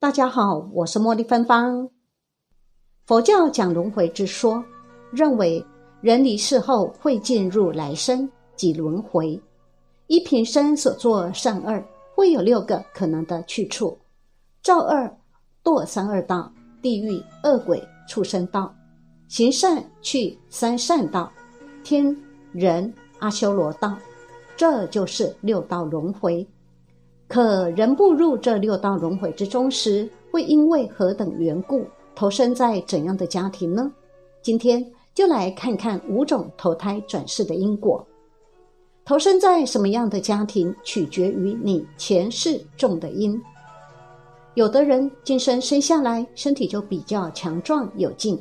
大家好，我是茉莉芬芳。佛教讲轮回之说，认为人离世后会进入来生即轮回，一平生所作善恶，会有六个可能的去处：造恶堕三恶道、地狱、恶鬼、畜生道；行善去三善道、天人、阿修罗道。这就是六道轮回。可人步入这六道轮回之中时，会因为何等缘故投生在怎样的家庭呢？今天就来看看五种投胎转世的因果。投生在什么样的家庭，取决于你前世种的因。有的人今生生下来身体就比较强壮有劲，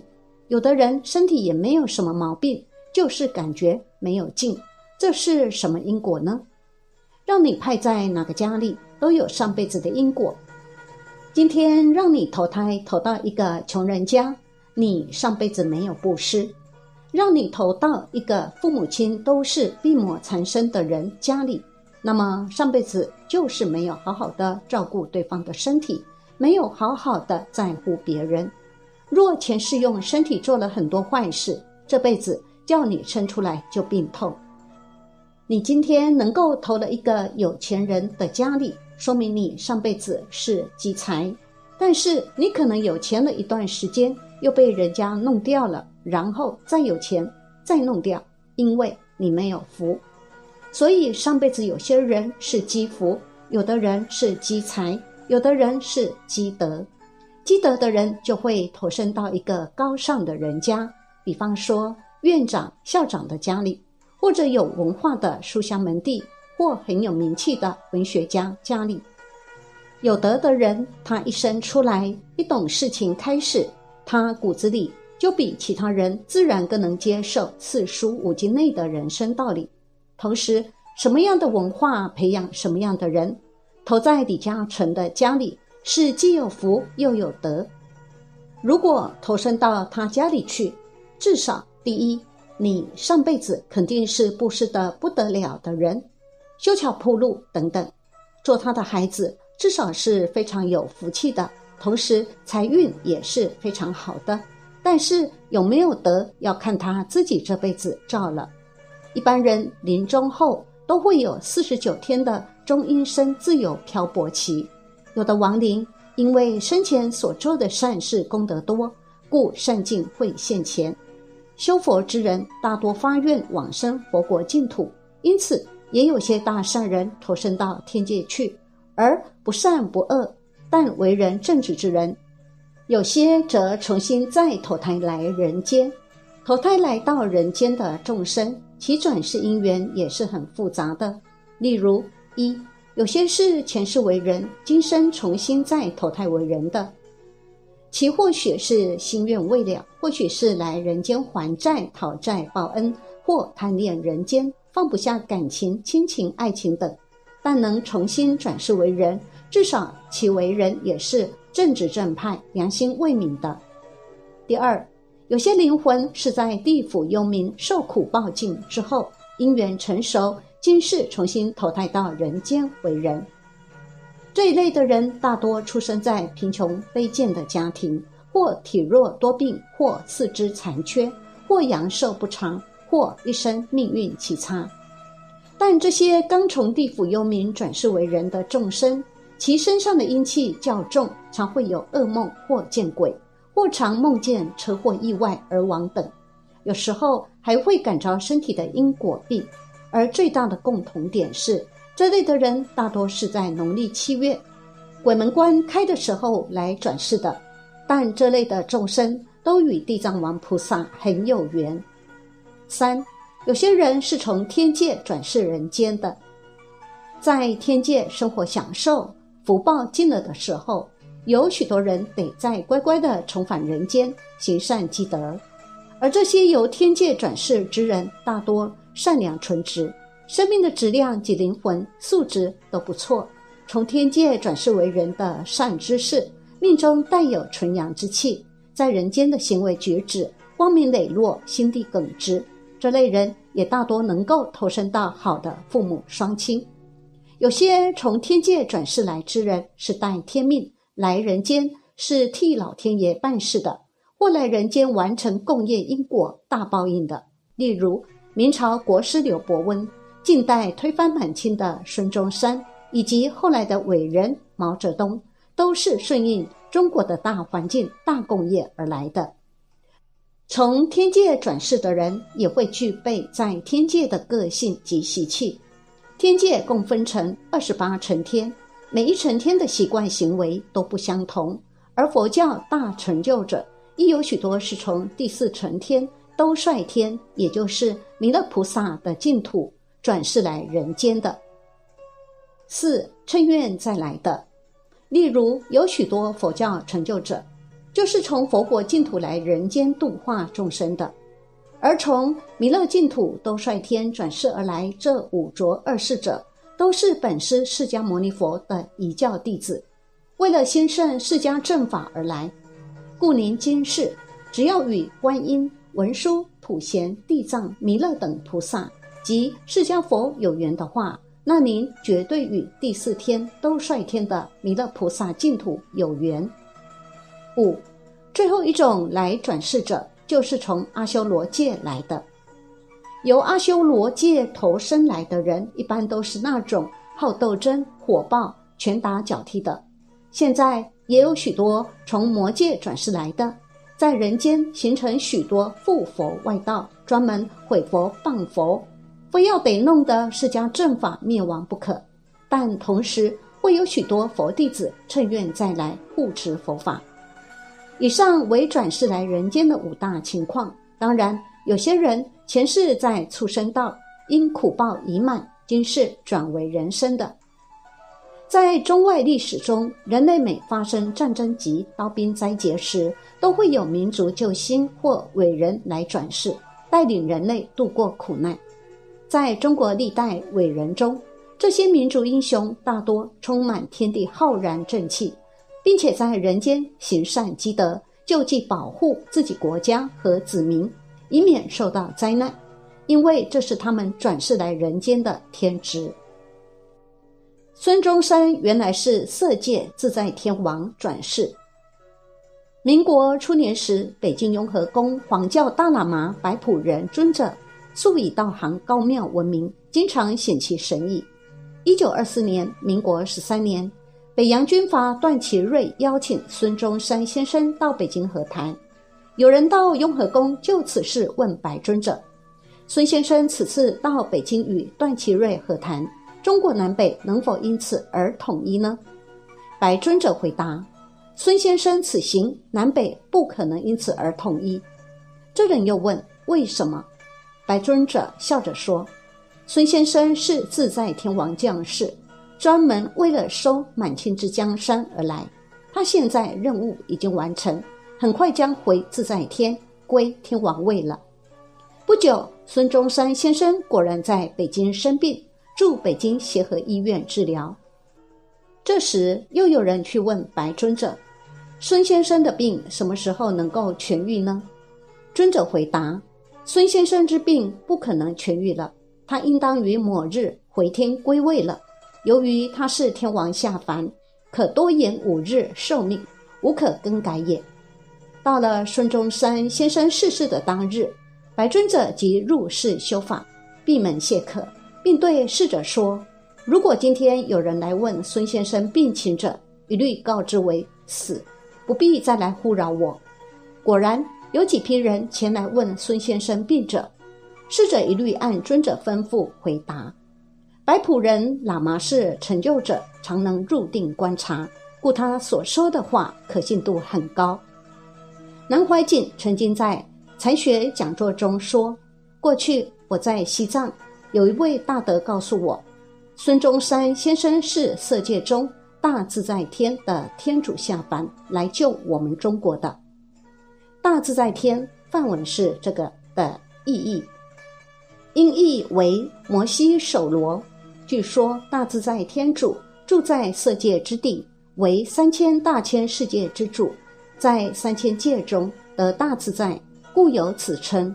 有的人身体也没有什么毛病，就是感觉没有劲。这是什么因果呢？让你派在哪个家里，都有上辈子的因果。今天让你投胎投到一个穷人家，你上辈子没有布施；让你投到一个父母亲都是病魔缠身的人家里，那么上辈子就是没有好好的照顾对方的身体，没有好好的在乎别人。若前世用身体做了很多坏事，这辈子叫你生出来就病痛。你今天能够投了一个有钱人的家里，说明你上辈子是积财，但是你可能有钱了一段时间，又被人家弄掉了，然后再有钱再弄掉，因为你没有福。所以上辈子有些人是积福，有的人是积财，有的人是积德。积德的人就会投身到一个高尚的人家，比方说院长、校长的家里。或者有文化的书香门第，或很有名气的文学家家里，有德的人，他一生出来一懂事情开始，他骨子里就比其他人自然更能接受四书五经内的人生道理。同时，什么样的文化培养什么样的人，投在李嘉诚的家里是既有福又有德。如果投身到他家里去，至少第一。你上辈子肯定是布施的不得了的人，修桥铺路等等，做他的孩子至少是非常有福气的，同时财运也是非常好的。但是有没有德，要看他自己这辈子造了。一般人临终后都会有四十九天的中阴身自由漂泊期，有的亡灵因为生前所做的善事功德多，故善境会现前。修佛之人大多发愿往生佛国净土，因此也有些大善人投身到天界去，而不善不恶但为人正直之人，有些则重新再投胎来人间。投胎来到人间的众生，其转世因缘也是很复杂的。例如，一有些是前世为人，今生重新再投胎为人的。其或许是心愿未了，或许是来人间还债、讨债报恩，或贪恋人间，放不下感情、亲情、爱情等，但能重新转世为人，至少其为人也是正直正派、良心未泯的。第二，有些灵魂是在地府幽冥受苦报尽之后，因缘成熟，今世重新投胎到人间为人。这一类的人大多出生在贫穷卑贱的家庭，或体弱多病，或四肢残缺，或阳寿不长，或一生命运奇差。但这些刚从地府幽冥转世为人的众生，其身上的阴气较重，常会有噩梦或见鬼，或常梦见车祸意外而亡等。有时候还会感着身体的因果病，而最大的共同点是。这类的人大多是在农历七月鬼门关开的时候来转世的，但这类的众生都与地藏王菩萨很有缘。三，有些人是从天界转世人间的，在天界生活享受福报尽了的时候，有许多人得再乖乖的重返人间行善积德，而这些由天界转世之人大多善良纯直。生命的质量及灵魂素质都不错，从天界转世为人的善知识，命中带有纯阳之气，在人间的行为举止光明磊落，心地耿直。这类人也大多能够投身到好的父母双亲。有些从天界转世来之人是带天命，来人间是替老天爷办事的，或来人间完成共业因果大报应的。例如，明朝国师刘伯温，近代推翻满清的孙中山，以及后来的伟人毛泽东，都是顺应中国的大环境、大工业而来的。从天界转世的人，也会具备在天界的个性及习气。天界共分成二十八层天，每一层天的习惯行为都不相同。而佛教大成就者，亦有许多是从第四层天兜率天，也就是弥勒菩萨的净土转世来人间的。四趁愿再来的，例如有许多佛教成就者，就是从佛国净土来人间度化众生的。而从弥勒净土兜率天转世而来，这五浊二世者，都是本师释迦牟尼佛的一教弟子，为了兴盛释迦正法而来。故您今世只要与观音、文殊、普贤、地藏、弥勒等菩萨即释迦佛有缘的话，那您绝对与第四天兜率天的弥勒菩萨净土有缘。五，最后一种来转世者。就是从阿修罗界来的，由阿修罗界投生来的人，一般都是那种好斗争、火爆、拳打脚踢的。现在也有许多从魔界转世来的，在人间形成许多附佛外道，专门毁佛谤佛，非要得弄得释迦正法灭亡不可。但同时会有许多佛弟子趁愿再来护持佛法。以上为转世来人间的五大情况。当然，有些人前世在畜生道，因苦报已满，今世转为人身的。在中外历史中，人类每发生战争及刀兵灾劫时，都会有民族救星或伟人来转世，带领人类度过苦难。在中国历代伟人中，这些民族英雄大多充满天地浩然正气。并且在人间行善积德，救济保护自己国家和子民，以免受到灾难，因为这是他们转世来人间的天职。孙中山原来是色界自在天王转世。民国初年时，北京雍和宫黄教大喇嘛白普仁尊者素以道行高妙闻名，经常显其神意。一九二四年，民国十三年。北洋军阀段祺瑞邀请孙中山先生到北京和谈，有人到雍和宫就此事问白尊者。孙先生此次到北京与段祺瑞和谈，中国南北能否因此而统一呢？白尊者回答：孙先生此行南北不可能因此而统一。这人又问为什么？白尊者笑着说：孙先生是自在天王降世。专门为了收满清之江山而来，他现在任务已经完成，很快将回自在天归天王位了。不久，孙中山先生果然在北京生病，住北京协和医院治疗。这时，又有人去问白尊者：“孙先生的病什么时候能够痊愈呢？”尊者回答：“孙先生之病不可能痊愈了，他应当于某日回天归位了。”由于他是天王下凡，可多延五日寿命，无可更改也。到了孙中山先生逝世的当日，白尊者即入室修法，闭门谢客，并对侍者说：“如果今天有人来问孙先生病情者，一律告知为死，不必再来呼扰我。”果然有几批人前来问孙先生病者，侍者一律按尊者吩咐回答。白普仁喇嘛是成就者，常能入定观察，故他所说的话可信度很高。南怀瑾曾经在禅学讲座中说：“过去我在西藏，有一位大德告诉我，孙中山先生是色界中大自在天的天主下凡来救我们中国的。大自在天梵文是这个的意义，音译为摩西首罗。”据说大自在天主住在色界之地，为三千大千世界之主，在三千界中得大自在，故有此称。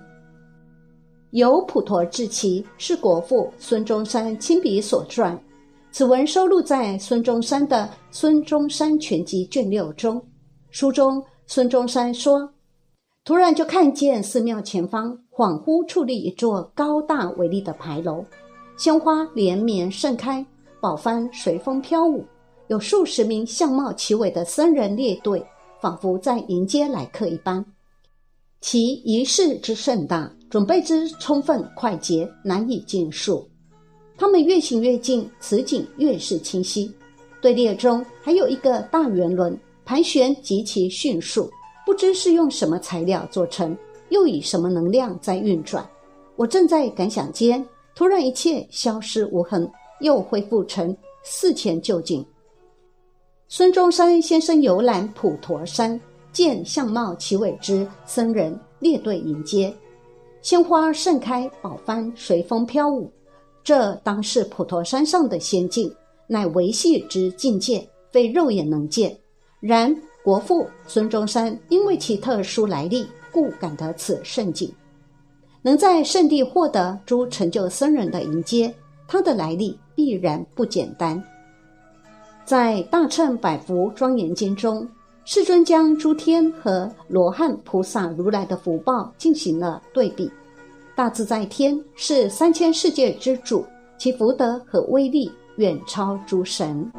由普陀智奇是国父孙中山亲笔所撰，此文收录在孙中山的《孙中山全集》卷六中。书中，孙中山说：“突然就看见寺庙前方恍惚矗立一座高大伟丽的牌楼，鲜花连绵盛开，宝幡随风飘舞，有数十名相貌奇伟的僧人列队，仿佛在迎接来客一般。其仪式之盛大，准备之充分快捷，难以尽述。”他们越行越近，此景越是清晰。队列中还有一个大圆轮，盘旋极其迅速，不知是用什么材料做成，又以什么能量在运转。我正在感想间，突然一切消失无痕，又恢复成四前旧景。孙中山先生游览普陀山，见相貌奇伟之僧人列队迎接，鲜花盛开，宝幡随风飘舞。这当是普陀山上的仙境，乃维系之境界，非肉眼能见。然国父孙中山因为其特殊来历，故感得此盛景。能在圣地获得诸成就僧人的迎接，他的来历必然不简单。在《大乘百福庄严经》中，世尊将诸天和罗汉菩萨如来的福报进行了对比。大自在天是三千世界之主，其福德和威力远超诸神。